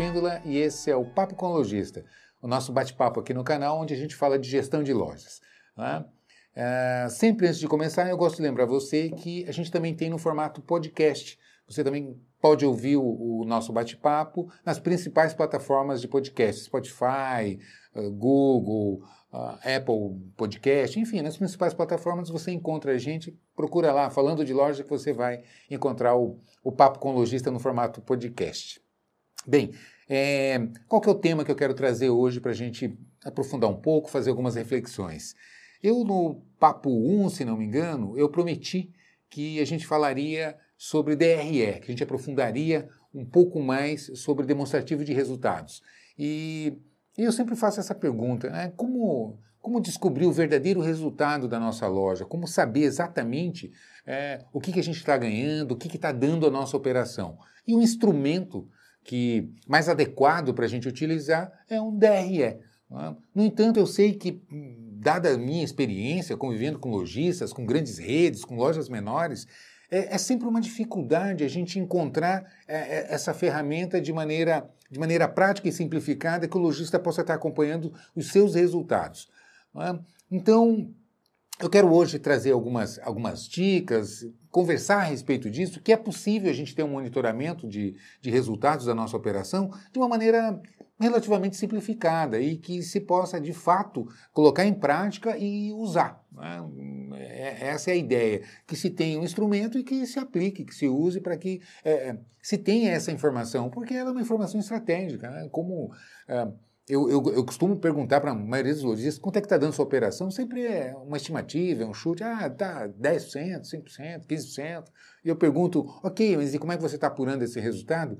Espíndola e esse é o Papo com o Lojista, o nosso bate-papo aqui no canal onde a gente fala de gestão de lojas. Né? É, sempre antes de começar, eu gosto de lembrar você que a gente também tem no formato podcast. Você também pode ouvir o, o nosso bate-papo nas principais plataformas de podcast, Spotify, uh, Google, uh, Apple Podcast, enfim, nas principais plataformas você encontra a gente, procura lá, falando de loja, que você vai encontrar o, o Papo com o Lojista no formato podcast. Bem, é, qual que é o tema que eu quero trazer hoje para a gente aprofundar um pouco, fazer algumas reflexões? Eu, no Papo 1, se não me engano, eu prometi que a gente falaria sobre DRE, que a gente aprofundaria um pouco mais sobre demonstrativo de resultados. E, e eu sempre faço essa pergunta, né? como, como descobrir o verdadeiro resultado da nossa loja? Como saber exatamente é, o que, que a gente está ganhando, o que está dando a nossa operação? E o instrumento que mais adequado para a gente utilizar é um DRE. É? No entanto, eu sei que, dada a minha experiência convivendo com lojistas, com grandes redes, com lojas menores, é, é sempre uma dificuldade a gente encontrar é, é essa ferramenta de maneira, de maneira prática e simplificada que o lojista possa estar acompanhando os seus resultados. É? Então, eu quero hoje trazer algumas, algumas dicas, conversar a respeito disso, que é possível a gente ter um monitoramento de, de resultados da nossa operação de uma maneira relativamente simplificada e que se possa, de fato, colocar em prática e usar. Né? É, essa é a ideia, que se tenha um instrumento e que se aplique, que se use para que é, se tenha essa informação, porque ela é uma informação estratégica, né? como... É, eu, eu, eu, costumo perguntar para a maioria dos lojistas quanto é que está dando sua operação, sempre é uma estimativa, é um chute, ah, tá 10%, 5%, 15%. E eu pergunto, ok, mas e como é que você está apurando esse resultado?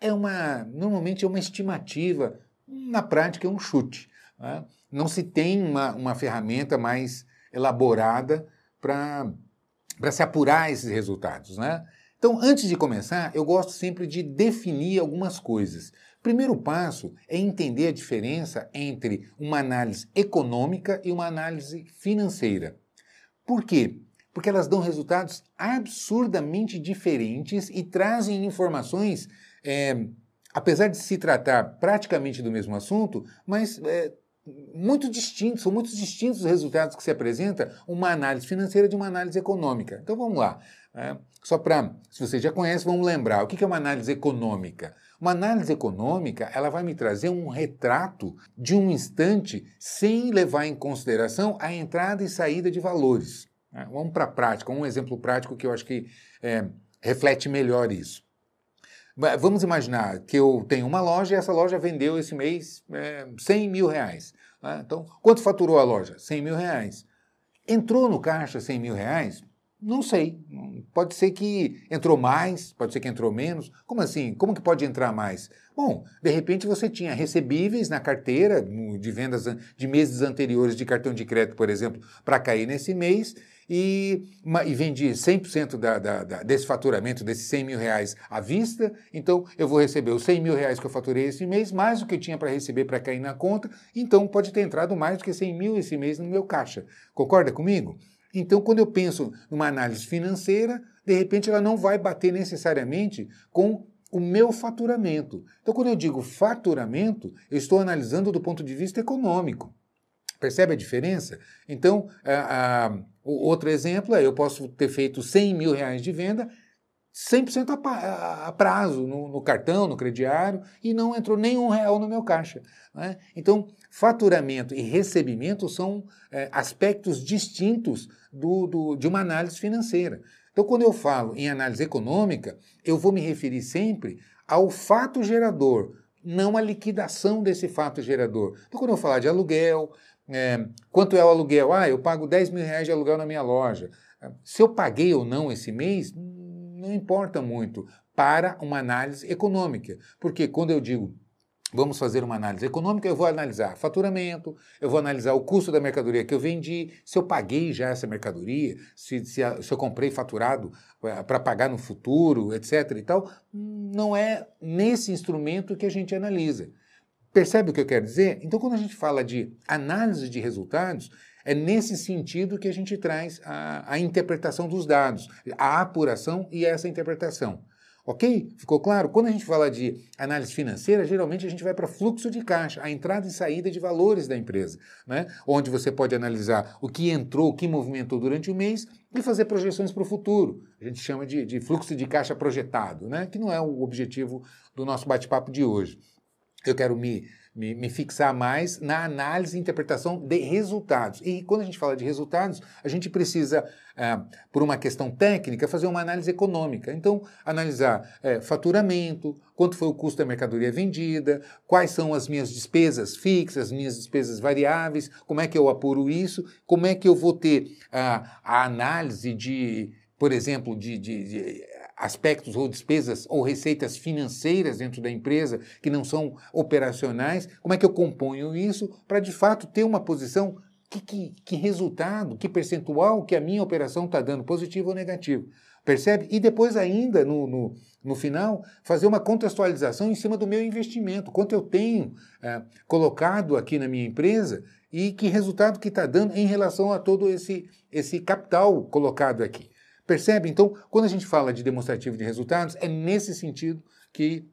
É uma, normalmente é uma estimativa, na prática é um chute. Né? Não se tem uma, uma ferramenta mais elaborada para se apurar esses resultados. Né? Então, antes de começar, eu gosto sempre de definir algumas coisas. Primeiro passo é entender a diferença entre uma análise econômica e uma análise financeira. Por quê? Porque elas dão resultados absurdamente diferentes e trazem informações, é, apesar de se tratar praticamente do mesmo assunto, mas é, muito distintos, são muito distintos os resultados que se apresenta uma análise financeira de uma análise econômica. Então vamos lá. Né? Só para, se você já conhece, vamos lembrar. O que é uma análise econômica? Uma análise econômica, ela vai me trazer um retrato de um instante sem levar em consideração a entrada e saída de valores. Né? Vamos para a prática, um exemplo prático que eu acho que é, reflete melhor isso. Vamos imaginar que eu tenho uma loja e essa loja vendeu esse mês é, 100 mil reais. Né? Então, quanto faturou a loja? 100 mil reais. Entrou no caixa 100 mil reais? Não sei. Pode ser que entrou mais, pode ser que entrou menos. Como assim? Como que pode entrar mais? Bom, de repente você tinha recebíveis na carteira de vendas de meses anteriores de cartão de crédito, por exemplo, para cair nesse mês e, e vendi 100% da, da, da, desse faturamento, desses 100 mil reais à vista, então eu vou receber os 100 mil reais que eu faturei esse mês, mais o que eu tinha para receber para cair na conta, então pode ter entrado mais do que 100 mil esse mês no meu caixa. Concorda comigo? Então, quando eu penso numa análise financeira, de repente ela não vai bater necessariamente com o meu faturamento. Então, quando eu digo faturamento, eu estou analisando do ponto de vista econômico. Percebe a diferença? Então, a, a, outro exemplo é: eu posso ter feito 100 mil reais de venda 100% a, a prazo no, no, cartão, no crediário, e não entrou nenhum real no meu caixa. Né? Então, faturamento e recebimento são é, aspectos distintos do, do, de uma análise financeira. Então, quando eu falo em análise econômica, eu vou me referir sempre ao fato gerador, não à liquidação desse fato gerador. Então, quando eu falar de aluguel, é, quanto é o aluguel? Ah, eu pago 10 mil reais de aluguel na minha loja. Se eu paguei ou não esse mês, não importa muito para uma análise econômica. Porque quando eu digo vamos fazer uma análise econômica, eu vou analisar faturamento, eu vou analisar o custo da mercadoria que eu vendi, se eu paguei já essa mercadoria, se, se, se eu comprei faturado eh, para pagar no futuro, etc. e tal. Não é nesse instrumento que a gente analisa. Percebe o que eu quero dizer? Então, quando a gente fala de análise de resultados, é nesse sentido que a gente traz a, a interpretação dos dados, a apuração e essa interpretação. Ok? Ficou claro? Quando a gente fala de análise financeira, geralmente a gente vai para fluxo de caixa, a entrada e saída de valores da empresa, né? onde você pode analisar o que entrou, o que movimentou durante o mês e fazer projeções para o futuro. A gente chama de, de, fluxo de caixa projetado, né? que não é o objetivo do nosso bate-papo de hoje. Eu quero me me, me, fixar mais na análise e interpretação de resultados. E quando a gente fala de resultados, a gente precisa, ah, por uma questão técnica, fazer uma análise econômica. Então, analisar é, faturamento, quanto foi o custo da mercadoria vendida, quais são as minhas despesas fixas, as minhas despesas variáveis, como é que eu apuro isso, como é que eu vou ter ah, a análise de, por exemplo, de, de, de aspectos ou despesas ou receitas financeiras dentro da empresa que não são operacionais, como é que eu componho isso para de fato ter uma posição que, que, que resultado, que percentual que a minha operação está dando, positivo ou negativo. Percebe? E depois, ainda no, no, no, final, fazer uma contextualização em cima do meu investimento, quanto eu tenho é, colocado aqui na minha empresa e que resultado que está dando em relação a todo esse, esse capital colocado aqui. Percebe? Então, quando a gente fala de demonstrativo de resultados, é nesse sentido que,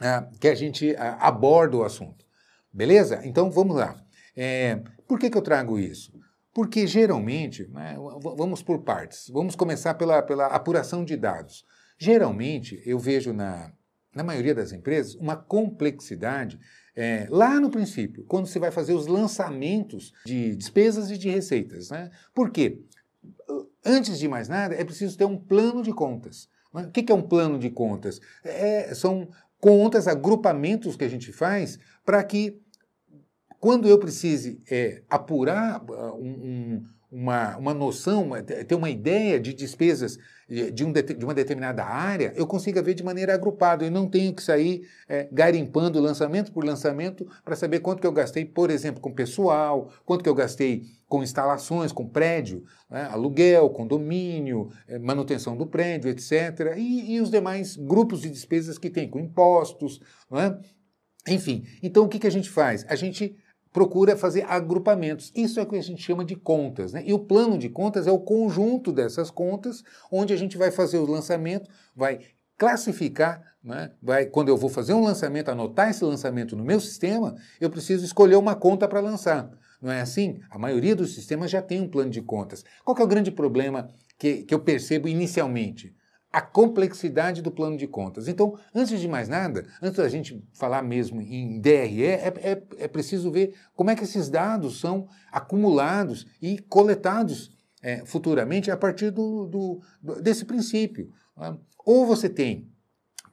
ah, que a gente ah, aborda o assunto. Beleza? Então, vamos lá. É, por que, que eu trago isso? Porque geralmente, né, vamos por partes, vamos começar pela, pela apuração de dados. Geralmente, eu vejo na, na maioria das empresas uma complexidade é, lá no princípio, quando você vai fazer os lançamentos de despesas e de receitas. Né? Por quê? Antes de mais nada, é preciso ter um plano de contas. O que é um plano de contas? É, são contas, agrupamentos que a gente faz para que, quando eu precise é, apurar uh, um, uma, uma noção, ter uma ideia de despesas de, um, de uma determinada área, eu consiga ver de maneira agrupada. Eu não tenho que sair é, garimpando lançamento por lançamento para saber quanto que eu gastei, por exemplo, com pessoal, quanto que eu gastei com instalações, com prédio, né, aluguel, condomínio, é, manutenção do prédio, etc. E, e, os demais grupos de despesas que tem, com impostos, é? enfim. Então, o que, que a gente faz? A gente procura fazer agrupamentos. Isso é o que a gente chama de contas. Né? E o plano de contas é o conjunto dessas contas, onde a gente vai fazer o lançamento, vai classificar, né? vai, quando eu vou fazer um lançamento, anotar esse lançamento no meu sistema, eu preciso escolher uma conta para lançar. Não é assim? A maioria dos sistemas já tem um plano de contas. Qual é o grande problema que, que eu percebo inicialmente? A complexidade do plano de contas. Então, antes de mais nada, antes da gente falar mesmo em DRE, é, é, é preciso ver como é que esses dados são acumulados e coletados é, futuramente a partir do, do, desse princípio. Né? Ou você tem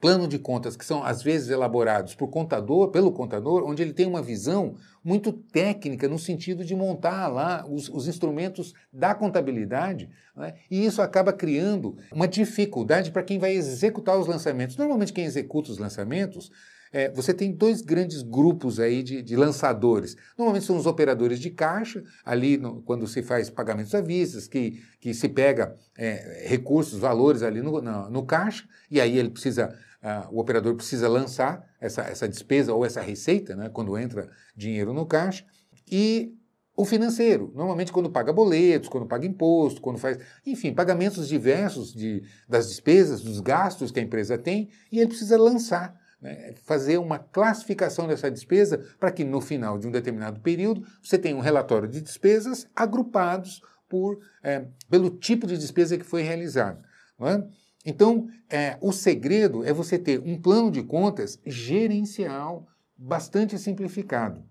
plano de contas que são às vezes elaborados por contador, pelo contador, onde ele tem uma visão muito técnica no sentido de montar lá os, os instrumentos da contabilidade, né? e isso acaba criando uma dificuldade para quem vai executar os lançamentos. Normalmente quem executa os lançamentos é, você tem dois grandes grupos aí de, de, lançadores. Normalmente são os operadores de caixa, ali no, quando se faz pagamentos à vista, que, que se pega é, recursos, valores ali no, no, no, caixa, e aí ele precisa ah, o operador precisa lançar essa, essa despesa ou essa receita, né, quando entra dinheiro no caixa, e o financeiro, normalmente quando paga boletos, quando paga imposto, quando faz, enfim, pagamentos diversos de, das despesas, dos gastos que a empresa tem, e ele precisa lançar, né, fazer uma classificação dessa despesa para que no final de um determinado período você tenha um relatório de despesas agrupados por, é, pelo tipo de despesa que foi realizado. Não é? Então, é, o segredo é você ter um plano de contas gerencial bastante simplificado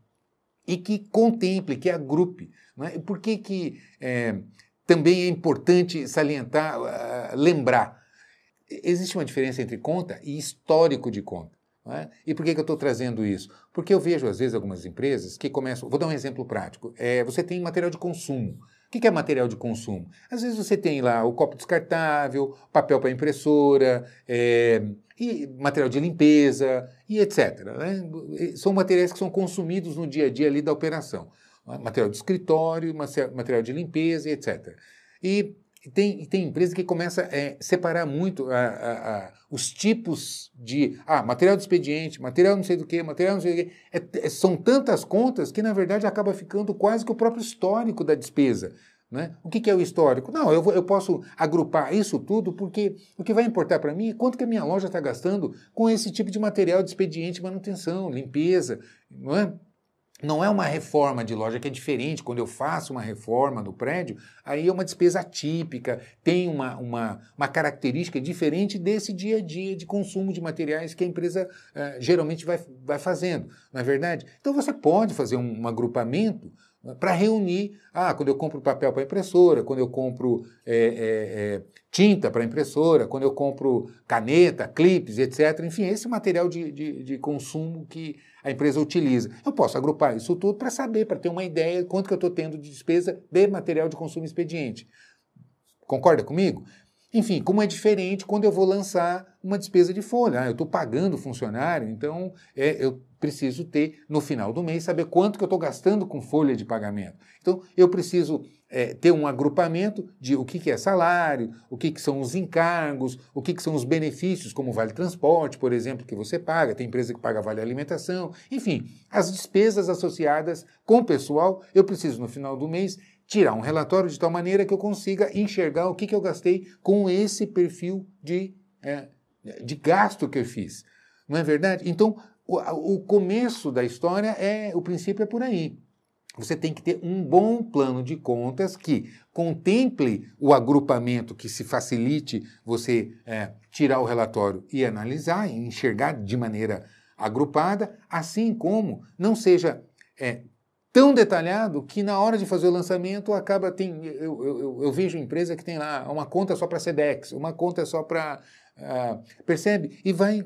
e que contemple, que agrupe. É? Por que, que é, também é importante salientar, uh, lembrar? Existe uma diferença entre conta e histórico de conta. É? E por que, que eu estou trazendo isso? Porque eu vejo, às vezes, algumas empresas que começam. Vou dar um exemplo prático. É, você tem material de consumo. O que é material de consumo? Às vezes você tem lá o copo descartável, papel para impressora, é, e material de limpeza e etc. Né? São materiais que são consumidos no dia a dia ali da operação. Material de escritório, material de limpeza e etc. E tem, tem empresa que começa a é, separar muito a, a, a, os tipos de ah, material de expediente, material não sei do que, material não sei do que. É, é, são tantas contas que, na verdade, acaba ficando quase que o próprio histórico da despesa. Né? O que, que, é o histórico? Não, eu, vou, eu, posso agrupar isso tudo porque o que vai importar para mim é quanto que a minha loja está gastando com esse tipo de material de expediente, manutenção, limpeza, não é? Não é uma reforma de loja que é diferente. Quando eu faço uma reforma no prédio, aí é uma despesa típica, tem uma, uma, uma característica diferente desse dia a dia de consumo de materiais que a empresa uh, geralmente vai, vai fazendo, não é verdade? Então você pode fazer um, um agrupamento para reunir. Ah, quando eu compro papel para impressora, quando eu compro é, é, é, tinta para impressora, quando eu compro caneta, clipes, etc. Enfim, esse material de, de, de, consumo que a empresa utiliza. Eu posso agrupar isso tudo para saber, para ter uma ideia de quanto que eu estou tendo de despesa de material de consumo expediente. Concorda comigo? Enfim, como é diferente quando eu vou lançar uma despesa de folha. Ah, eu estou pagando funcionário, então é, eu preciso ter, no final do mês, saber quanto que eu estou gastando com folha de pagamento. Então, eu preciso é, ter um agrupamento de o que, que é salário, o que, que são os encargos, o que, que são os benefícios, como vale transporte, por exemplo, que você paga, tem empresa que paga vale alimentação, enfim, as despesas associadas com o pessoal, eu preciso, no final do mês, tirar um relatório de tal maneira que eu consiga enxergar o que, que eu gastei com esse perfil de, é, de gasto que eu fiz. Não é verdade? Então, o, o começo da história é, o princípio é por aí. Você tem que ter um bom plano de contas que contemple o agrupamento, que se facilite você é, tirar o relatório e analisar, e enxergar de maneira agrupada, assim como não seja é, tão detalhado que na hora de fazer o lançamento acaba tem eu, eu, eu vejo empresa que tem lá uma conta só para Sedex, uma conta só para uh, percebe? E vai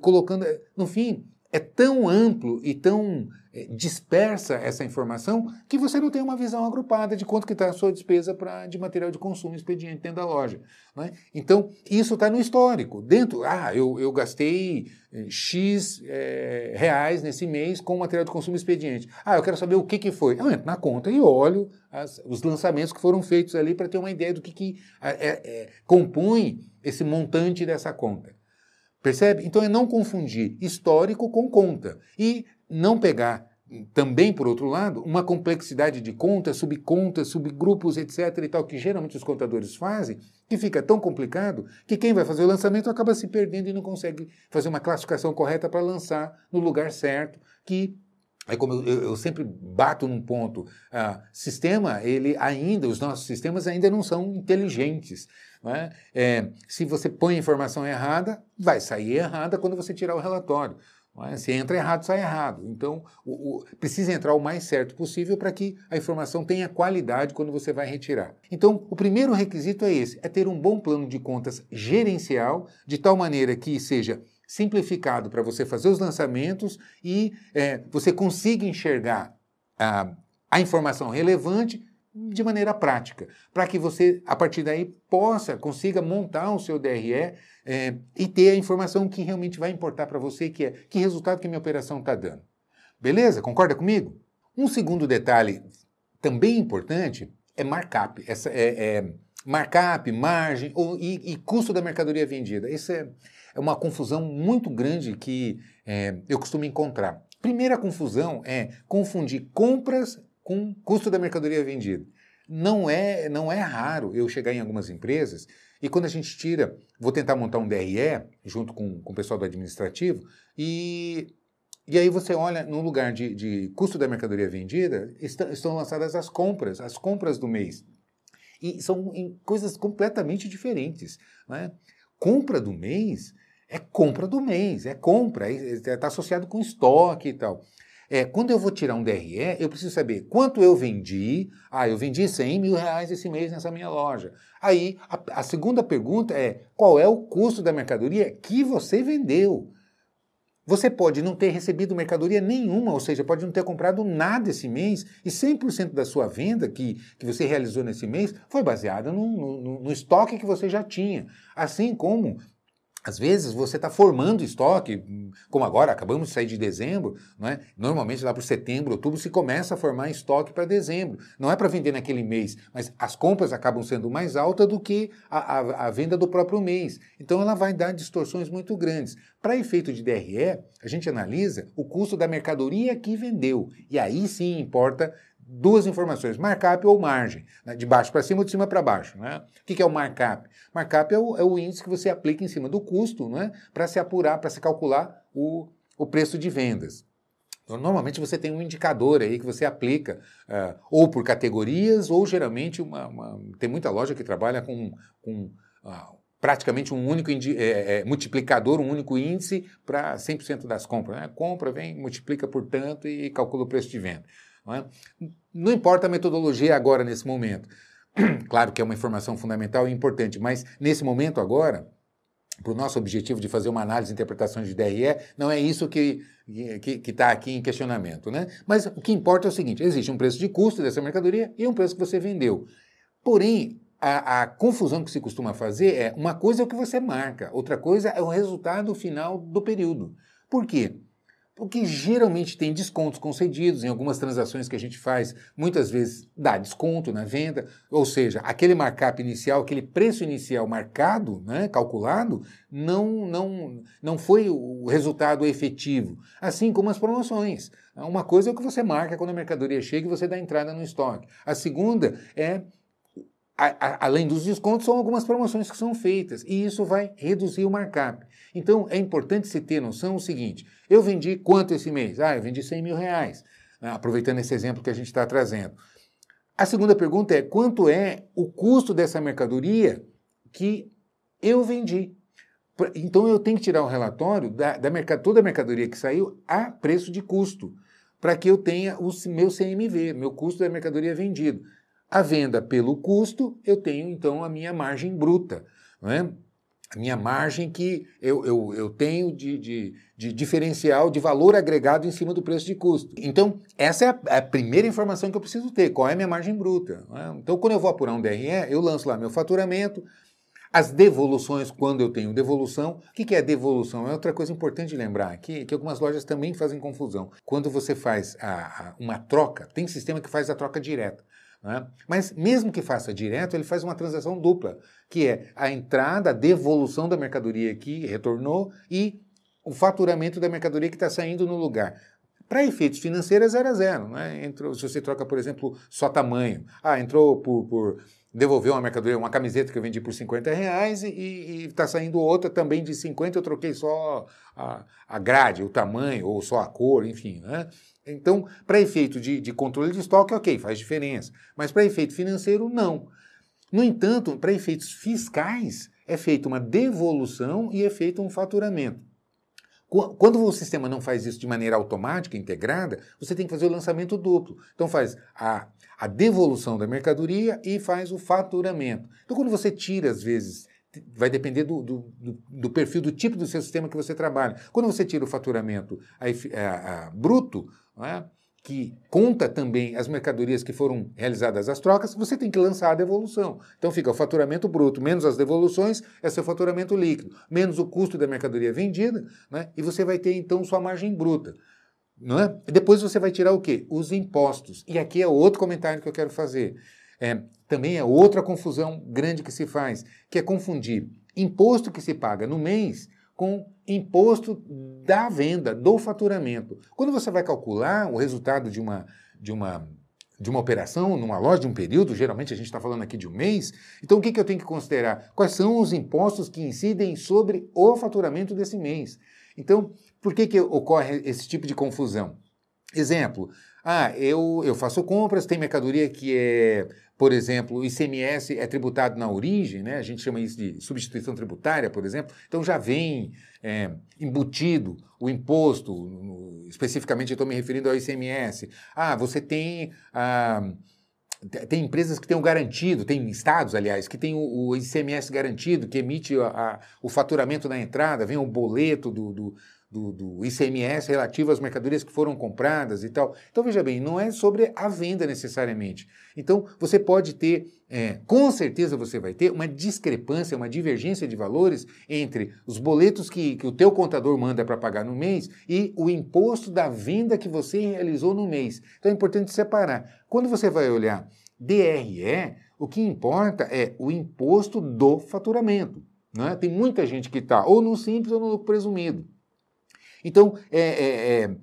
colocando no fim é tão amplo e tão é, dispersa essa informação que você não tem uma visão agrupada de quanto que está a sua despesa pra, de material de consumo expediente dentro da loja. Né? Então, isso está no histórico. Dentro, ah, eu, eu gastei é, X é, reais nesse mês com material de consumo expediente. Ah, eu quero saber o que, que foi. Eu entro na conta e olho as, os lançamentos que foram feitos ali para ter uma ideia do que, que é, compõe esse montante dessa conta. Percebe? Então é não confundir histórico com conta e não pegar também, por outro lado, uma complexidade de contas, subcontas, subgrupos, etc. e tal, que geralmente os contadores fazem, que fica tão complicado que quem vai fazer o lançamento acaba se perdendo e não consegue fazer uma classificação correta para lançar no lugar certo, que é como eu, eu, sempre bato num ponto, ah, sistema, ele ainda, os nossos sistemas ainda não são inteligentes. Não é? Se você põe a informação errada, vai sair errada quando você tirar o relatório. É? Se entra errado, sai errado. Então, o, o, precisa entrar o mais certo possível para que a informação tenha qualidade quando você vai retirar. Então, o primeiro requisito é esse: é ter um bom plano de contas gerencial, de tal maneira que seja simplificado para você fazer os lançamentos e é, você consiga enxergar a, a informação relevante de maneira prática, para que você, a partir daí, possa, consiga montar o seu DRE é, e ter a informação que realmente vai importar para você, que é que resultado que minha operação está dando. Beleza? Concorda comigo? Um segundo detalhe também importante é markup. Essa é, é markup, margem ou, e, e, custo da mercadoria vendida. Isso é, é uma confusão muito grande que é, eu costumo encontrar. Primeira confusão é confundir compras com custo da mercadoria vendida. Não é, não é raro eu chegar em algumas empresas e quando a gente tira, vou tentar montar um DRE junto com, com o pessoal do administrativo e, e aí você olha no lugar de, de custo da mercadoria vendida, estão, estão lançadas as compras, as compras do mês. E são coisas completamente diferentes. Né? Compra do mês é compra do mês, é compra, está é, é, associado com estoque e tal. É, quando eu vou tirar um DRE, eu preciso saber quanto eu vendi. Ah, eu vendi 100 mil reais esse mês nessa minha loja. Aí, a, a segunda pergunta é, qual é o custo da mercadoria que você vendeu? Você pode não ter recebido mercadoria nenhuma, ou seja, pode não ter comprado nada esse mês e 100% da sua venda que, que você realizou nesse mês foi baseada no, no, no estoque que você já tinha. Assim como às vezes você está formando estoque, como agora, acabamos de sair de dezembro, não é? normalmente lá para setembro, outubro, se começa a formar estoque para dezembro. Não é para vender naquele mês, mas as compras acabam sendo mais altas do que a, a, a venda do próprio mês. Então ela vai dar distorções muito grandes. Para efeito de DRE, a gente analisa o custo da mercadoria que vendeu. E aí sim importa duas informações, markup ou margem, né? de baixo para cima ou de cima para baixo. Né? O que é o markup? Markup é o, é o índice que você aplica em cima do custo né? para se apurar, para se calcular o, o preço de vendas. Então, normalmente você tem um indicador aí que você aplica, uh, ou por categorias, ou geralmente uma, uma, tem muita loja que trabalha com, com uh, praticamente um único é, é, multiplicador, um único índice para 100% das compras. Né? Compra, vem, multiplica por tanto e calcula o preço de venda. Não, é? não importa a metodologia agora, nesse momento. claro que é uma informação fundamental e importante, mas nesse momento agora, para o nosso objetivo de fazer uma análise e interpretação de DRE, não é isso que está aqui em questionamento. Né? Mas o que importa é o seguinte: existe um preço de custo dessa mercadoria e um preço que você vendeu. Porém, a, a, confusão que se costuma fazer é uma coisa é o que você marca, outra coisa é o resultado final do período. Por quê? Porque geralmente tem descontos concedidos em algumas transações que a gente faz, muitas vezes dá desconto na venda, ou seja, aquele markup inicial, aquele preço inicial marcado, né, calculado, não, não, não foi o resultado efetivo. Assim como as promoções. Uma coisa é o que você marca quando a mercadoria chega e você dá entrada no estoque. A segunda é a, a, além dos descontos, são algumas promoções que são feitas e isso vai reduzir o markup. Então é importante se ter noção o seguinte: eu vendi quanto esse mês? Ah, eu vendi 100 mil reais, né, aproveitando esse exemplo que a gente está trazendo. A segunda pergunta é: quanto é o custo dessa mercadoria que eu vendi? Então eu tenho que tirar um relatório da, da toda a mercadoria que saiu a preço de custo, para que eu tenha o meu CMV, meu custo da mercadoria vendido. A venda pelo custo, eu tenho então a minha margem bruta, não é? a minha margem que eu, eu, eu tenho de, de, de, diferencial de valor agregado em cima do preço de custo. Então, essa é a, a primeira informação que eu preciso ter, qual é a minha margem bruta. É? Então, quando eu vou apurar um DRE, eu lanço lá meu faturamento, as devoluções, quando eu tenho devolução. O que é devolução? É outra coisa importante lembrar aqui, que algumas lojas também fazem confusão. Quando você faz a, a, uma troca, tem sistema que faz a troca direta. Né? Mas mesmo que faça direto, ele faz uma transação dupla, que é a entrada, a devolução da mercadoria que retornou e o faturamento da mercadoria que está saindo no lugar. Para efeitos financeiros, é zero a zero. Né? Entrou, se você troca, por exemplo, só tamanho. Ah, entrou por, por devolveu uma mercadoria, uma camiseta que eu vendi por 50 reais e está saindo outra também de 50, eu troquei só a, a grade, o tamanho, ou só a cor, enfim. Né? Então, para efeito de, de, controle de estoque, ok, faz diferença. Mas para efeito financeiro, não. No entanto, para efeitos fiscais, é feita uma devolução e é feito um faturamento. Quando o sistema não faz isso de maneira automática, integrada, você tem que fazer o lançamento duplo. Então faz a, a devolução da mercadoria e faz o faturamento. Então quando você tira, às vezes, vai depender do, do, do, perfil, do tipo do seu sistema que você trabalha. Quando você tira o faturamento a, a, a bruto, é? Que conta também as mercadorias que foram realizadas as trocas, você tem que lançar a devolução. Então fica o faturamento bruto menos as devoluções, é seu faturamento líquido, menos o custo da mercadoria vendida, né? e você vai ter então sua margem bruta. Não é? E depois você vai tirar o quê? Os impostos. E aqui é outro comentário que eu quero fazer. É, também é outra confusão grande que se faz, que é confundir imposto que se paga no mês com imposto da venda, do faturamento. Quando você vai calcular o resultado de uma, de uma, de uma operação numa loja, de um período, geralmente a gente está falando aqui de um mês, então o que, que eu tenho que considerar? Quais são os impostos que incidem sobre o faturamento desse mês? Então, por que, que ocorre esse tipo de confusão? Exemplo, ah, eu, eu faço compras, tem mercadoria que é por exemplo, o ICMS é tributado na origem, né? a gente chama isso de substituição tributária, por exemplo, então já vem é, embutido o imposto, especificamente eu estou me referindo ao ICMS. Ah, você tem. Ah, tem empresas que têm o garantido, tem estados, aliás, que têm o, o ICMS garantido, que emite a, a, o faturamento na entrada, vem o boleto do, do, do, do, ICMS relativo às mercadorias que foram compradas e tal. Então, veja bem, não é sobre a venda necessariamente. Então, você pode ter, é, com certeza você vai ter, uma discrepância, uma divergência de valores entre os boletos que, que o teu contador manda para pagar no mês e o imposto da venda que você realizou no mês. Então, é importante separar. Quando você vai olhar DRE, o que importa é o imposto do faturamento. Né? Tem muita gente que está ou no simples ou no presumido. Então, é, é, é,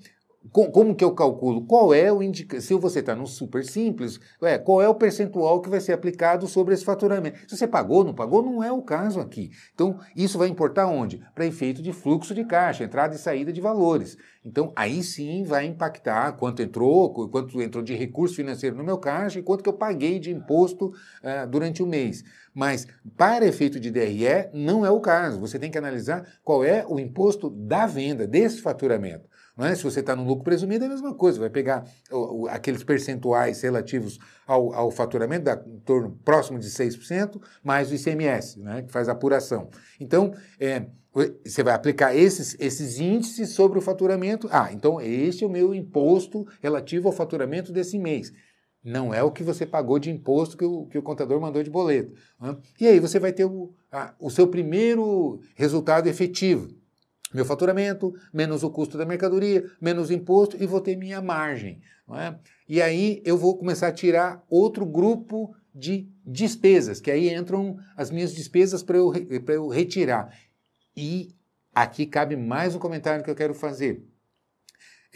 como que eu calculo? Qual é o indicador? Se você está no super simples, é, qual é o percentual que vai ser aplicado sobre esse faturamento? Se você pagou, não pagou, não é o caso aqui. Então, isso vai importar onde? Para efeito de fluxo de caixa, entrada e saída de valores. Então, aí sim vai impactar quanto entrou, quanto entrou de recurso financeiro no meu caixa e quanto que eu paguei de imposto uh, durante o mês. Mas, para efeito de DRE, não é o caso. Você tem que analisar qual é o imposto da venda, desse faturamento. Não é? Se você está no lucro presumido, é a mesma coisa. Vai pegar o, o, aqueles percentuais relativos ao, ao faturamento, da, em torno próximo de 6%, mais o ICMS, né, que faz a apuração. Então, é, você vai aplicar esses, esses índices sobre o faturamento. Ah, então este é o meu imposto relativo ao faturamento desse mês. Não é o que você pagou de imposto que o, que o contador mandou de boleto. Né? E aí você vai ter o, a, o seu primeiro resultado efetivo meu faturamento, menos o custo da mercadoria, menos imposto e vou ter minha margem. É? E aí eu vou começar a tirar outro grupo de despesas, que aí entram as minhas despesas para eu, eu retirar. E aqui cabe mais um comentário que eu quero fazer.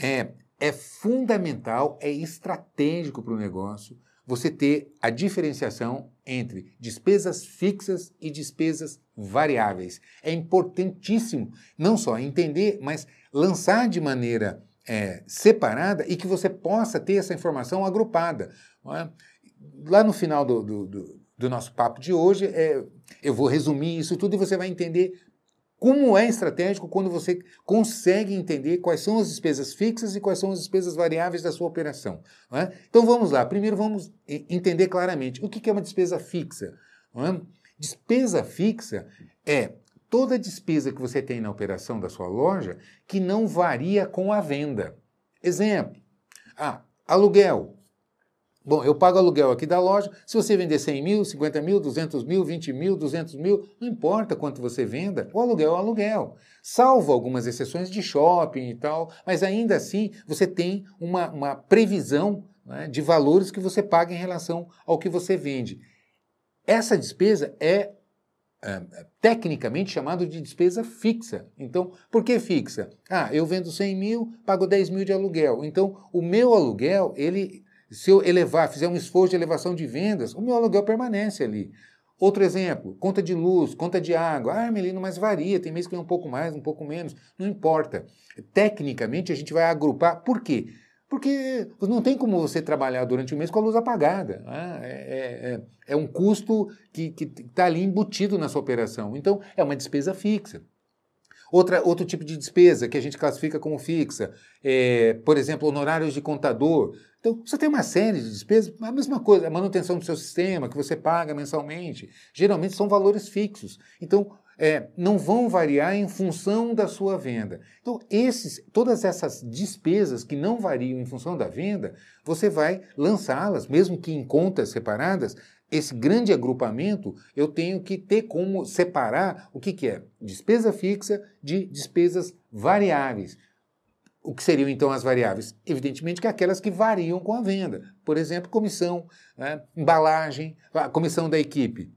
É, é fundamental, é estratégico para o negócio você ter a diferenciação entre despesas fixas e despesas variáveis. É importantíssimo não só entender, mas lançar de maneira é, separada e que você possa ter essa informação agrupada. É? Lá no final do, do, do, do nosso papo de hoje, é, eu vou resumir isso tudo e você vai entender como é estratégico quando você consegue entender quais são as despesas fixas e quais são as despesas variáveis da sua operação? É? Então vamos lá. Primeiro vamos entender claramente o que é uma despesa fixa. É? Despesa fixa é toda despesa que você tem na operação da sua loja que não varia com a venda. Exemplo: ah, aluguel. Bom, eu pago aluguel aqui da loja. Se você vender 100 mil, 50 mil, 200 mil, 20 mil, 200 mil, não importa quanto você venda, o aluguel é o aluguel. Salvo algumas exceções de shopping e tal, mas ainda assim você tem uma, uma previsão né, de valores que você paga em relação ao que você vende. Essa despesa é, é tecnicamente chamado de despesa fixa. Então, por que fixa? Ah, eu vendo 100 mil, pago 10 mil de aluguel. Então, o meu aluguel, ele se eu elevar, fizer um esforço de elevação de vendas, o meu aluguel permanece ali. Outro exemplo, conta de luz, conta de água. Ah, Melino, mas varia, tem mês que vem um pouco mais, um pouco menos. Não importa. Tecnicamente, a gente vai agrupar. Por quê? Porque não tem como você trabalhar durante o mês com a luz apagada. Né? É, é, é, é um custo que está ali embutido na sua operação. Então, é uma despesa fixa. Outra, outro tipo de despesa que a gente classifica como fixa, é, por exemplo, honorários de contador. Então, você tem uma série de despesas, a mesma coisa, a manutenção do seu sistema, que você paga mensalmente, geralmente são valores fixos. Então, é, não vão variar em função da sua venda. Então, esses, todas essas despesas que não variam em função da venda, você vai lançá-las, mesmo que em contas separadas, esse grande agrupamento, eu tenho que ter como separar o que, que é despesa fixa de despesas variáveis. O que seriam então as variáveis? Evidentemente que aquelas que variam com a venda. Por exemplo, comissão, né? embalagem, comissão da equipe.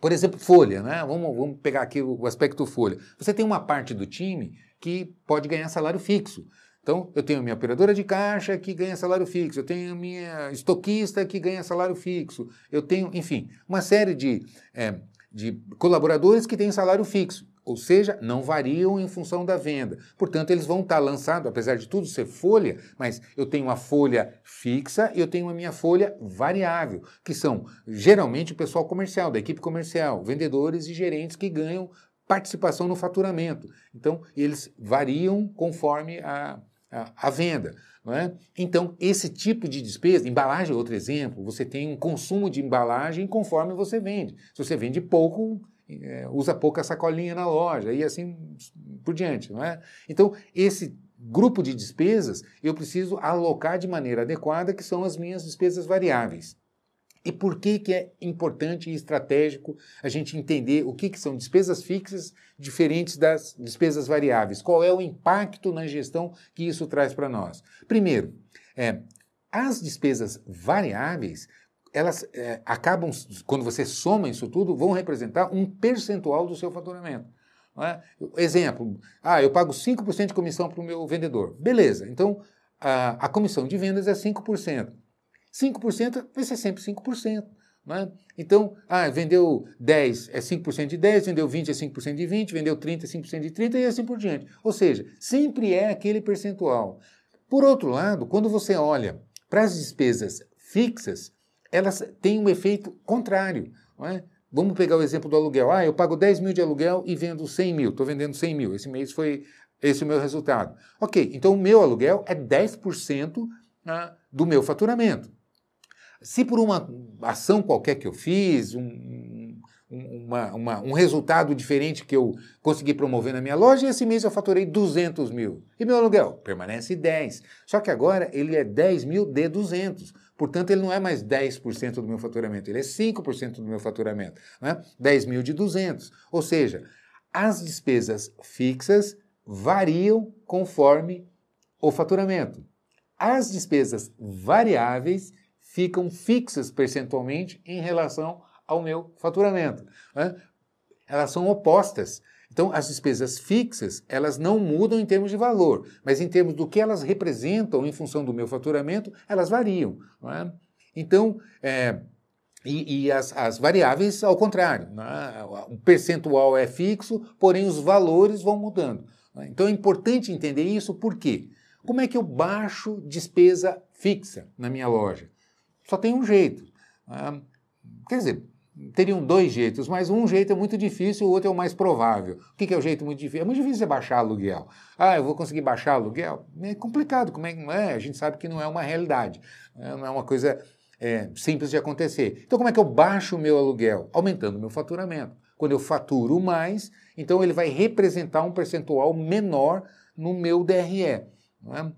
Por exemplo, folha, né? vamos, vamos pegar aqui o aspecto folha. Você tem uma parte do time que pode ganhar salário fixo. Então, eu tenho a minha operadora de caixa que ganha salário fixo, eu tenho a minha estoquista que ganha salário fixo, eu tenho, enfim, uma série de, é, de colaboradores que têm salário fixo ou seja, não variam em função da venda. Portanto, eles vão estar lançados, apesar de tudo ser folha, mas eu tenho uma folha fixa e eu tenho a minha folha variável, que são geralmente o pessoal comercial, da equipe comercial, vendedores e gerentes que ganham participação no faturamento. Então, eles variam conforme a, a venda. Não é? Então, esse tipo de despesa, embalagem é outro exemplo, você tem um consumo de embalagem conforme você vende. Se você vende pouco, é, usa pouca sacolinha na loja e assim por diante, não é? Então, esse grupo de despesas eu preciso alocar de maneira adequada, que são as minhas despesas variáveis. E por que, que é importante e estratégico a gente entender o que, que são despesas fixas diferentes das despesas variáveis? Qual é o impacto na gestão que isso traz para nós? Primeiro, é, as despesas variáveis elas é, acabam, quando você soma isso tudo, vão representar um percentual do seu faturamento. É? Exemplo, ah, eu pago 5% de comissão para o meu vendedor. Beleza, então a, a comissão de vendas é 5%. 5% vai ser sempre 5%. Né? Então, ah, vendeu 10 é 5% de 10, vendeu 20 é 5% de 20, vendeu 30 é 5% de 30 e assim por diante. Ou seja, sempre é aquele percentual. Por outro lado, quando você olha para as despesas fixas, elas têm um efeito contrário. É? Vamos pegar o exemplo do aluguel. Ah, eu pago 10 mil de aluguel e vendo 100 mil. Estou vendendo 100 mil. Esse mês foi esse o meu resultado. Ok, então o meu aluguel é 10% ah, do meu faturamento. Se por uma ação qualquer que eu fiz, um, uma, uma, um resultado diferente que eu consegui promover na minha loja, esse mês eu faturei 200 mil. E meu aluguel permanece 10. Só que agora ele é 10 mil de 200. Portanto, ele não é mais 10% do meu faturamento, ele é 5% do meu faturamento. Né? 10 mil de 200. Ou seja, as despesas fixas variam conforme o faturamento. As despesas variáveis ficam fixas percentualmente em relação ao meu faturamento. Né? Elas são opostas. Então, as despesas fixas, elas não mudam em termos de valor, mas em termos do que elas representam em função do meu faturamento, elas variam. É? Então, é, e, e as, as, variáveis, ao contrário. Né? O percentual é fixo, porém os valores vão mudando. Né? Então, é importante entender isso, por quê? Como é que eu baixo despesa fixa na minha loja? Só tem um jeito. Né? Quer dizer, teriam dois jeitos, mas um jeito é muito difícil, o outro é o mais provável. O que é o jeito muito difícil? É muito difícil você baixar aluguel. Ah, eu vou conseguir baixar aluguel? É complicado, como é que é? A gente sabe que não é uma realidade, né? não é uma coisa é, simples de acontecer. Então, como é que eu baixo o meu aluguel? Aumentando o meu faturamento. Quando eu faturo mais, então ele vai representar um percentual menor no meu DRE. Não é?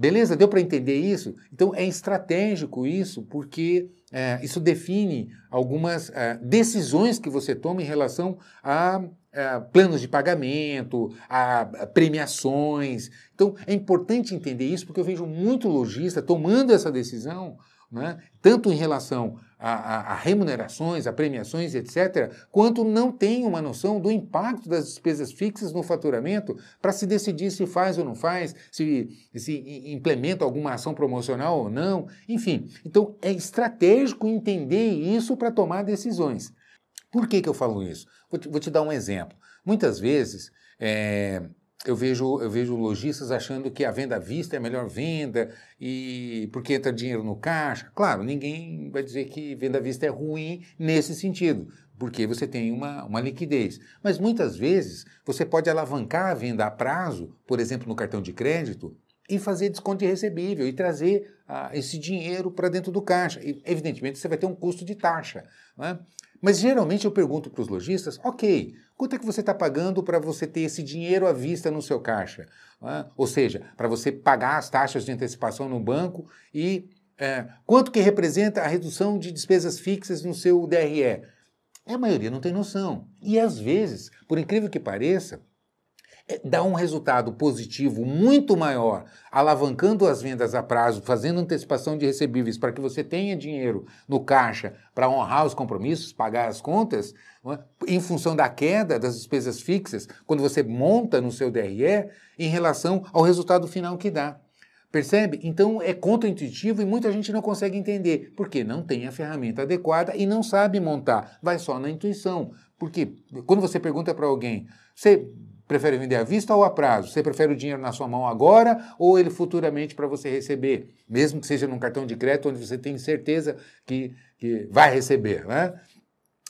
Beleza? Deu para entender isso? Então é estratégico isso, porque é, isso define algumas é, decisões que você toma em relação a, a planos de pagamento, a, a, premiações. Então é importante entender isso, porque eu vejo muito lojista tomando essa decisão né? tanto em relação a, a, a, remunerações, a premiações, etc., quanto não tem uma noção do impacto das despesas fixas no faturamento para se decidir se faz ou não faz, se, se implementa alguma ação promocional ou não, enfim. Então é estratégico entender isso para tomar decisões. Por que, que eu falo isso? Vou te, vou te dar um exemplo. Muitas vezes, é, eu vejo, eu vejo lojistas achando que a venda à vista é a melhor venda e porque entra dinheiro no caixa. Claro, ninguém vai dizer que venda à vista é ruim nesse sentido, porque você tem uma, uma liquidez. Mas muitas vezes você pode alavancar a venda a prazo, por exemplo, no cartão de crédito, e fazer desconto de recebível e trazer ah, esse dinheiro para dentro do caixa. E, evidentemente, você vai ter um custo de taxa. Né? Mas geralmente eu pergunto para os lojistas: ok, Quanto é que você está pagando para você ter esse dinheiro à vista no seu caixa? Ou seja, para você pagar as taxas de antecipação no banco e é, quanto que representa a redução de despesas fixas no seu DRE? A maioria não tem noção. E às vezes, por incrível que pareça, dá um resultado positivo muito maior, alavancando as vendas a prazo, fazendo antecipação de recebíveis para que você tenha dinheiro no caixa para honrar os compromissos, pagar as contas, é? em função da queda das despesas fixas, quando você monta no seu DRE, em relação ao resultado final que dá. Percebe? Então é contraintuitivo e muita gente não consegue entender, porque não tem a ferramenta adequada e não sabe montar, vai só na intuição. Porque quando você pergunta para alguém, você prefere vender à vista ou a prazo? Você prefere o dinheiro na sua mão agora ou ele futuramente para você receber? Mesmo que seja num cartão de crédito onde você tem certeza que, que vai receber, né?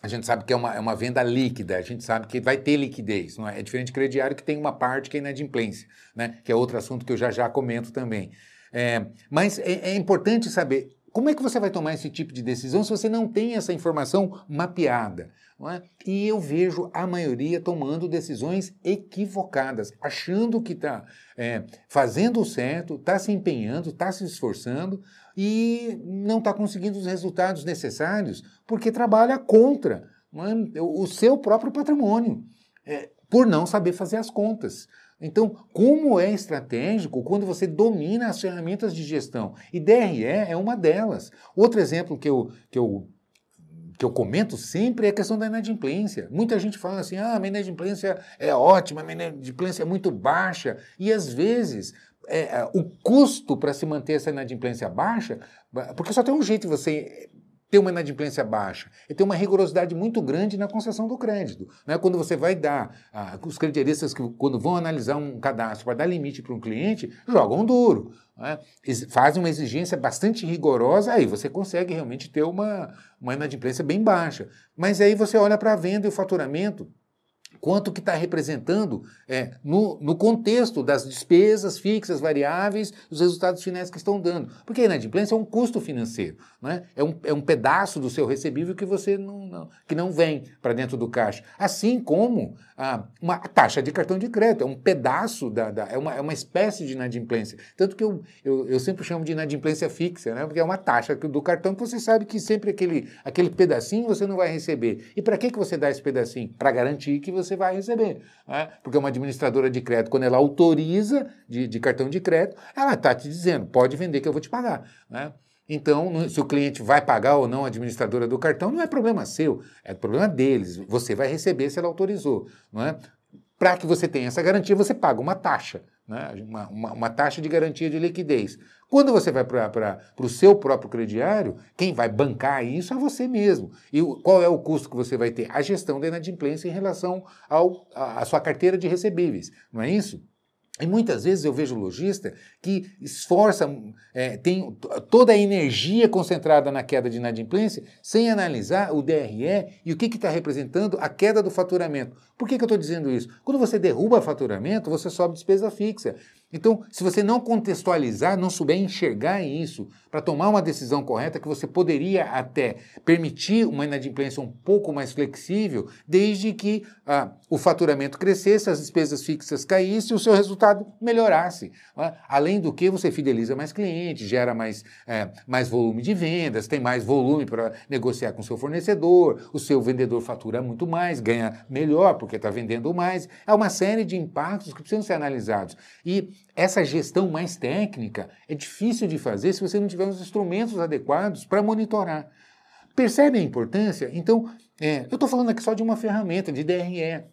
A gente sabe que é uma, é uma venda líquida, a gente sabe que vai ter liquidez, não é? É diferente de crediário que tem uma parte que é inadimplência, né? Que é outro assunto que eu já já comento também. É, mas é, é importante saber como é que você vai tomar esse tipo de decisão se você não tem essa informação mapeada? É? E eu vejo a maioria tomando decisões equivocadas, achando que está é, fazendo o certo, está se empenhando, está se esforçando e não está conseguindo os resultados necessários porque trabalha contra é? o seu próprio patrimônio, é, por não saber fazer as contas. Então, como é estratégico quando você domina as ferramentas de gestão? E DRE é uma delas. Outro exemplo que eu, que eu, que eu comento sempre é a questão da inadimplência. Muita gente fala assim: ah, minha inadimplência é ótima, a inadimplência é muito baixa. E às vezes é, é o custo para se manter essa inadimplência baixa, porque só tem um jeito de você ter uma inadimplência baixa e ter uma rigorosidade muito grande na concessão do crédito. Né? Quando você vai dar, ah, os crediaristas que quando vão analisar um cadastro para dar limite para um cliente, jogam duro. Né? Fazem uma exigência bastante rigorosa, aí você consegue realmente ter uma, uma inadimplência bem baixa. Mas aí você olha para a venda e o faturamento, quanto que está representando é, no, no, contexto das despesas fixas, variáveis, os resultados finais que estão dando. Porque a inadimplência é um custo financeiro, né? é, um, é um pedaço do seu recebível que você não, não que não vem para dentro do caixa. Assim como ah, uma taxa de cartão de crédito, é um pedaço, da, da, é, uma, é uma espécie de inadimplência. Tanto que eu, eu, eu sempre chamo de inadimplência fixa, né? porque é uma taxa do cartão que você sabe que sempre aquele, aquele pedacinho você não vai receber. E para que, que você dá esse pedacinho? Para garantir que você você vai receber. Né? Porque uma administradora de crédito, quando ela autoriza de, de cartão de crédito, ela está te dizendo, pode vender que eu vou te pagar. Né? Então, se o cliente vai pagar ou não a administradora do cartão, não é problema seu, é problema deles. Você vai receber se ela autorizou. Não é? Para que você tenha essa garantia, você paga uma taxa, né? uma, uma, uma taxa de garantia de liquidez. Quando você vai para o seu próprio crediário, quem vai bancar isso é você mesmo. E qual é o custo que você vai ter? A gestão da inadimplência em relação à sua carteira de recebíveis, não é isso? E muitas vezes eu vejo lojista que esforça, é, tem toda a energia concentrada na queda de inadimplência, sem analisar o DRE e o que está representando a queda do faturamento. Por que, que eu estou dizendo isso? Quando você derruba faturamento, você sobe despesa fixa. Então, se você não contextualizar, não souber enxergar isso para tomar uma decisão correta, que você poderia até permitir uma inadimplência um pouco mais flexível, desde que ah, o faturamento crescesse, as despesas fixas caíssem e o seu resultado melhorasse. Ah, além do que, você fideliza mais clientes, gera mais, é, mais volume de vendas, tem mais volume para negociar com o seu fornecedor, o seu vendedor fatura muito mais, ganha melhor porque está vendendo mais. É uma série de impactos que precisam ser analisados. E essa gestão mais técnica é difícil de fazer se você não tiver os instrumentos adequados para monitorar. Percebe a importância? Então, é, eu estou falando aqui só de uma ferramenta, de DRE.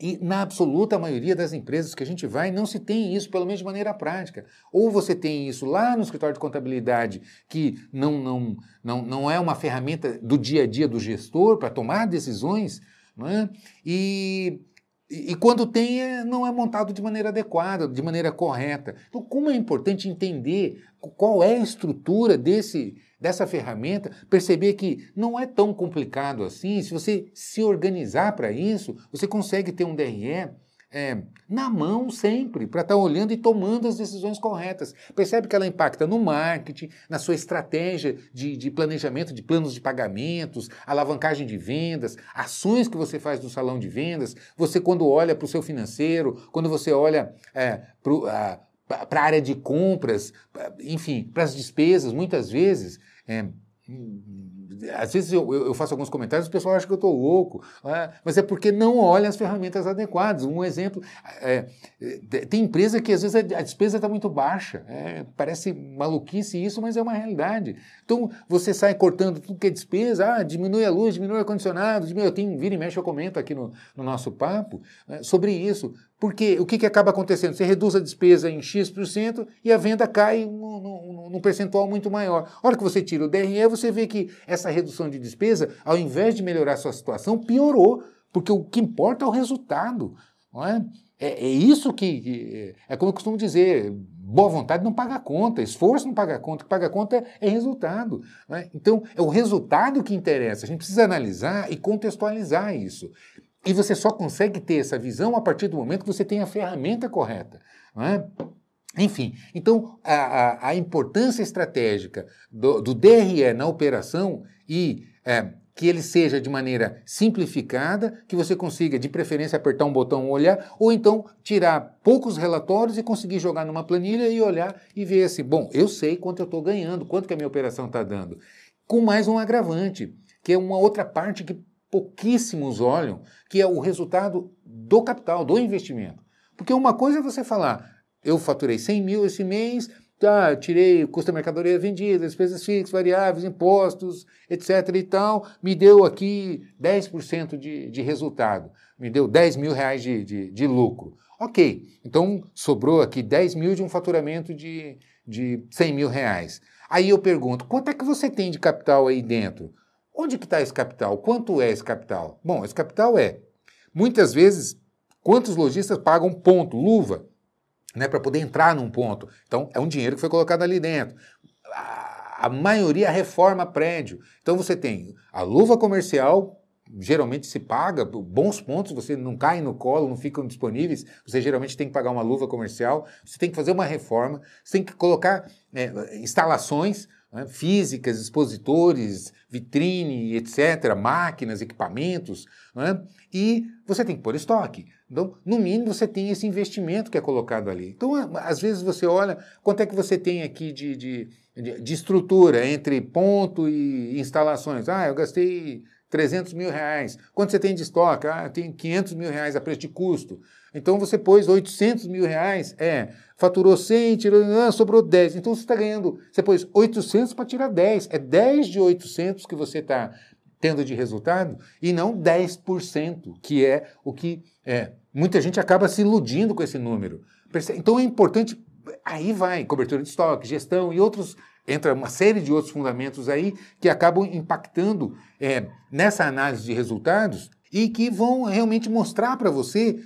E na absoluta maioria das empresas que a gente vai, não se tem isso, pelo menos de maneira prática. Ou você tem isso lá no escritório de contabilidade, que não, não, não, não é uma ferramenta do dia a dia do gestor para tomar decisões, né? e e, quando tem, é, não é montado de maneira adequada, de maneira correta. Então, como é importante entender qual é a estrutura desse, dessa ferramenta, perceber que não é tão complicado assim. Se você se organizar para isso, você consegue ter um DRE é, na mão sempre, para estar tá olhando e tomando as decisões corretas. Percebe que ela impacta no marketing, na sua estratégia de, de planejamento de planos de pagamentos, alavancagem de vendas, ações que você faz no salão de vendas. Você, quando olha para o seu financeiro, quando você olha é, para a área de compras, enfim, para as despesas, muitas vezes. É, às vezes eu, eu, faço alguns comentários o pessoal acha que eu estou louco, né? mas é porque não olha as ferramentas adequadas. Um exemplo, é, tem empresa que às vezes a despesa está muito baixa, é, parece maluquice isso, mas é uma realidade. Então você sai cortando tudo que é despesa, ah, diminui a luz, diminui o ar-condicionado, eu tenho, vira e mexe, eu comento aqui no, no nosso papo né, sobre isso. Porque o que, que acaba acontecendo? Você reduz a despesa em X% e a venda cai num percentual muito maior. A hora que você tira o DRE, você vê que essa redução de despesa, ao invés de melhorar a sua situação, piorou. Porque o que importa é o resultado. Não é? É, é isso que, que, É como eu costumo dizer: boa vontade não paga conta, esforço não paga conta, o que paga conta é resultado. É? Então, é o resultado que interessa. A gente precisa analisar e contextualizar isso. E você só consegue ter essa visão a partir do momento que você tem a ferramenta correta. Não é? Enfim, então a, a, a importância estratégica do, do, DRE na operação e é, que ele seja de maneira simplificada, que você consiga, de preferência, apertar um botão olhar, ou então tirar poucos relatórios e conseguir jogar numa planilha e olhar e ver assim, bom, eu sei quanto eu estou ganhando, quanto que a minha operação está dando. Com mais um agravante, que é uma outra parte que pouquíssimos olham, que é o resultado do capital, do investimento. Porque uma coisa é você falar, eu faturei 100 mil esse mês, tá, tirei custo da mercadoria vendida, despesas fixas, variáveis, impostos, etc. e tal, me deu aqui 10% de, de resultado, me deu 10 mil reais de, de, de, lucro. Ok, então sobrou aqui 10 mil de um faturamento de, de 100 mil reais. Aí eu pergunto, quanto é que você tem de capital aí dentro? Onde que está esse capital? Quanto é esse capital? Bom, esse capital é, muitas vezes, quantos lojistas pagam ponto, luva? né, para poder entrar num ponto. Então, é um dinheiro que foi colocado ali dentro. A, maioria reforma prédio. Então, você tem a luva comercial, geralmente se paga, bons pontos, você não cai no colo, não ficam disponíveis, você geralmente tem que pagar uma luva comercial, você tem que fazer uma reforma, você tem que colocar é, instalações né, físicas, expositores, vitrine, etc., máquinas, equipamentos, né, e você tem que pôr estoque. Então, no mínimo, você tem esse investimento que é colocado ali. Então, às vezes você olha quanto é que você tem aqui de, de, de estrutura entre ponto e instalações. Ah, eu gastei 300 mil reais. Quanto você tem de estoque? Ah, tem 500 mil reais a preço de custo. Então você pôs 800 mil reais, é, faturou 100, tirou, ah, sobrou 10. Então você está ganhando, você pôs 800 para tirar 10. É 10 de 800 que você está tendo de resultado e não 10%, que é o que é. Muita gente acaba se iludindo com esse número. Então é importante, aí vai, cobertura de estoque, gestão e outros, entra uma série de outros fundamentos aí que acabam impactando é, nessa análise de resultados e que vão realmente mostrar para você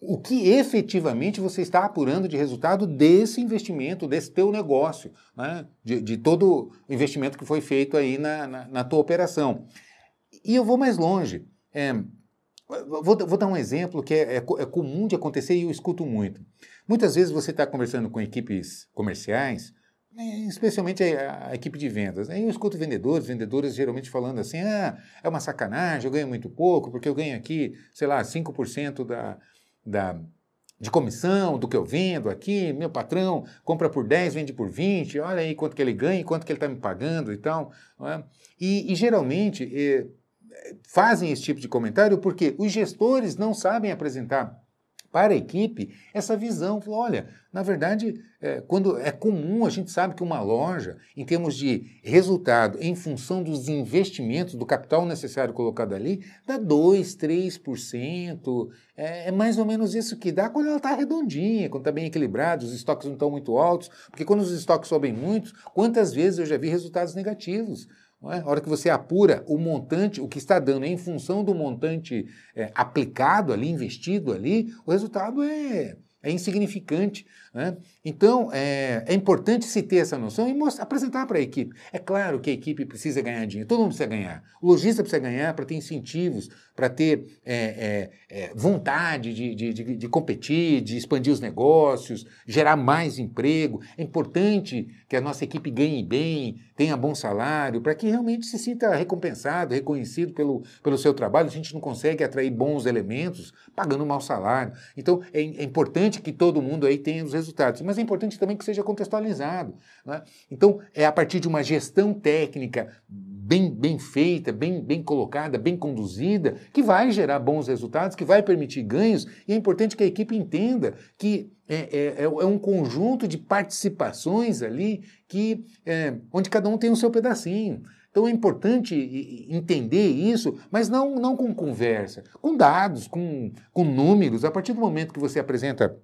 o que efetivamente você está apurando de resultado desse investimento, desse teu negócio, né? de, de, todo o investimento que foi feito aí na, na, na tua operação. E eu vou mais longe. É, vou, vou, dar um exemplo que é, é, é, comum de acontecer e eu escuto muito. Muitas vezes você está conversando com equipes comerciais, né, especialmente a, a, equipe de vendas. Né? Eu escuto vendedores, vendedoras geralmente falando assim: ah, é uma sacanagem, eu ganho muito pouco, porque eu ganho aqui, sei lá, 5% da, da, de comissão do que eu vendo aqui, meu patrão compra por 10, vende por 20, olha aí quanto que ele ganha, quanto que ele está me pagando e tal. É? E, e, geralmente. Eh, fazem esse tipo de comentário porque os gestores não sabem apresentar para a equipe essa visão. Olha, na verdade, é, quando é comum, a gente sabe que uma loja, em termos de resultado, em função dos investimentos, do capital necessário colocado ali, dá 2, 3%. É, é mais ou menos isso que dá quando ela está redondinha, quando está bem equilibrada, os estoques não estão muito altos. Porque quando os estoques sobem muito, quantas vezes eu já vi resultados negativos? É? A hora que você apura o montante, o que está dando em função do montante é, aplicado ali, investido ali, o resultado é, é insignificante. Né? Então, é, é, importante se ter essa noção e mostrar, apresentar para a equipe. É claro que a equipe precisa ganhar dinheiro, todo mundo precisa ganhar. O lojista precisa ganhar para ter incentivos, para ter é, é, é vontade de, de, de, de, competir, de expandir os negócios, gerar mais emprego. É importante que a nossa equipe ganhe bem, tenha bom salário, para que realmente se sinta recompensado, reconhecido pelo, pelo seu trabalho. A gente não consegue atrair bons elementos pagando mau salário. Então, é, é importante que todo mundo aí tenha os resultados, mas é importante também que seja contextualizado. Né? Então, é a partir de uma gestão técnica bem, bem feita, bem, bem colocada, bem conduzida, que vai gerar bons resultados, que vai permitir ganhos, e é importante que a equipe entenda que é, é, é, é um conjunto de participações ali que é, onde cada um tem o seu pedacinho. Então é importante entender isso, mas não, não com conversa, com dados, com, com números. A partir do momento que você apresenta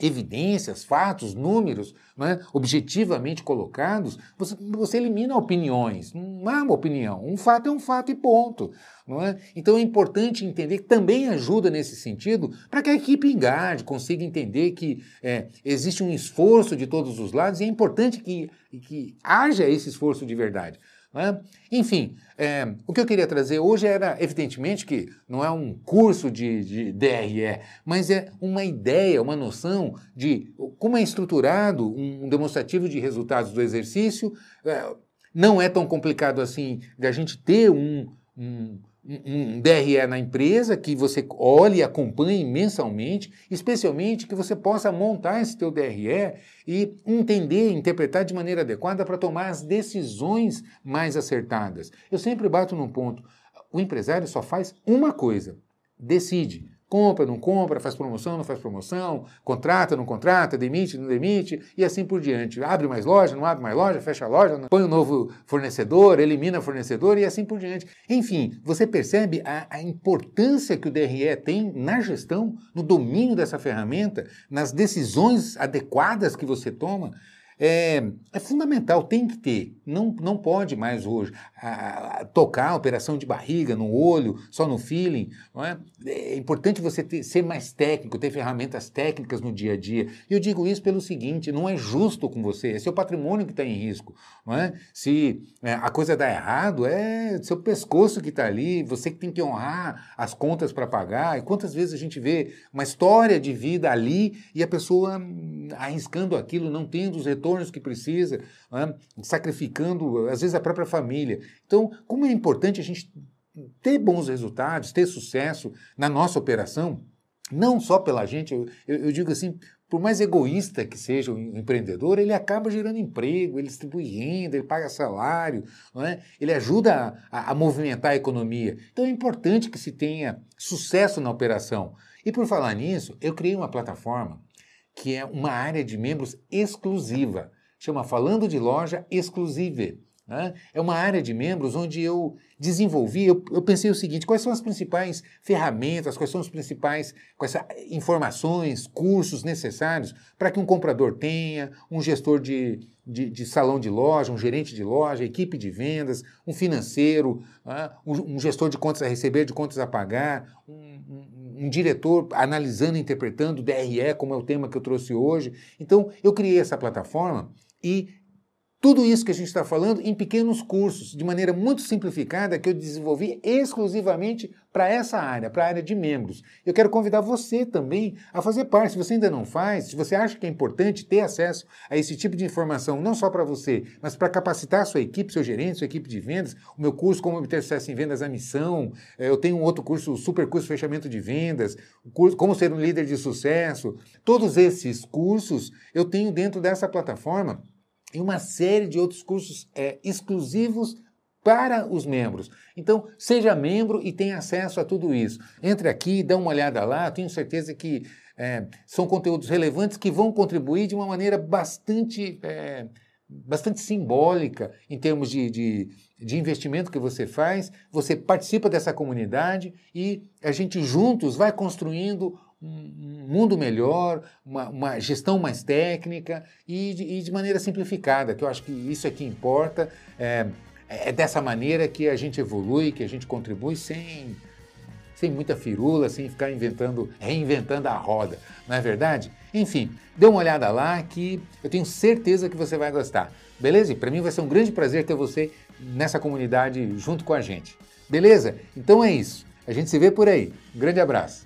evidências, fatos, números, né, objetivamente colocados, você, você, elimina opiniões. Não há uma opinião. Um fato é um fato e ponto. Não é? Então é importante entender que também ajuda nesse sentido para que a equipe engaje, consiga entender que é, existe um esforço de todos os lados e é importante que, que haja esse esforço de verdade. Né? Enfim, é, o que eu queria trazer hoje era, evidentemente, que não é um curso de, de DRE, mas é uma ideia, uma noção de como é estruturado um demonstrativo de resultados do exercício. É, não é tão complicado assim de a gente ter um, um um DRE na empresa que você olhe e acompanhe mensalmente, especialmente que você possa montar esse teu DRE e entender, interpretar de maneira adequada para tomar as decisões mais acertadas. Eu sempre bato num ponto, o empresário só faz uma coisa, decide Compra, não compra, faz promoção, não faz promoção, contrata, não contrata, demite, não demite, e assim por diante. Abre mais loja, não abre mais loja, fecha a loja, põe um novo fornecedor, elimina fornecedor e assim por diante. Enfim, você percebe a, a importância que o DRE tem na gestão, no domínio dessa ferramenta, nas decisões adequadas que você toma é, é, fundamental, tem que ter. Não, não pode mais hoje a, a, tocar a operação de barriga no olho, só no feeling. Não é? é importante você ter, ser mais técnico, ter ferramentas técnicas no dia a dia. E eu digo isso pelo seguinte: não é justo com você, é seu patrimônio que está em risco. Não é? Se é, a coisa dá errado, é seu pescoço que está ali, você que tem que honrar as contas para pagar. E quantas vezes a gente vê uma história de vida ali e a pessoa hum, arriscando aquilo, não tendo os retornos retornos que precisa, né? sacrificando, às vezes, a própria família. Então, como é importante a gente ter bons resultados, ter sucesso na nossa operação, não só pela gente, eu, eu, digo assim, por mais egoísta que seja o empreendedor, ele acaba gerando emprego, ele distribui renda, ele paga salário, é? ele ajuda a, a, movimentar a economia. Então é importante que se tenha sucesso na operação. E por falar nisso, eu criei uma plataforma que é uma área de membros exclusiva. Chama Falando de Loja Exclusive. Né? É uma área de membros onde eu desenvolvi, eu, eu, pensei o seguinte: quais são as principais ferramentas, quais são os principais quais informações, cursos necessários para que um comprador tenha, um gestor de, de, de, salão de loja, um gerente de loja, equipe de vendas, um financeiro, né? um, um, gestor de contas a receber, de contas a pagar, um, um diretor analisando interpretando DRE, como é o tema que eu trouxe hoje. Então, eu criei essa plataforma e tudo isso que a gente está falando em pequenos cursos, de maneira muito simplificada, que eu desenvolvi exclusivamente para essa área, para a área de membros. Eu quero convidar você também a fazer parte. Se você ainda não faz, se você acha que é importante ter acesso a esse tipo de informação, não só para você, mas para capacitar sua equipe, seu gerente, sua equipe de vendas, o meu curso Como Obter Sucesso em Vendas, a Missão, eh, eu tenho um outro curso, o Super Curso Fechamento de Vendas, o curso Como Ser um Líder de Sucesso. Todos esses cursos eu tenho dentro dessa plataforma e uma série de outros cursos é, exclusivos para os membros. Então, seja membro e tenha acesso a tudo isso. Entre aqui, dá uma olhada lá, tenho certeza que é, são conteúdos relevantes que vão contribuir de uma maneira bastante, é, bastante simbólica em termos de, de, de investimento que você faz. Você participa dessa comunidade e a gente juntos vai construindo um mundo melhor, uma, uma gestão mais técnica e de, e de, maneira simplificada, que eu acho que isso é que importa. É, é dessa maneira que a gente evolui, que a gente contribui sem, sem muita firula, sem ficar inventando, reinventando a roda, não é verdade? Enfim, dê uma olhada lá que eu tenho certeza que você vai gostar. Beleza? Para mim vai ser um grande prazer ter você nessa comunidade junto com a gente. Beleza? Então é isso. A gente se vê por aí. Um grande abraço.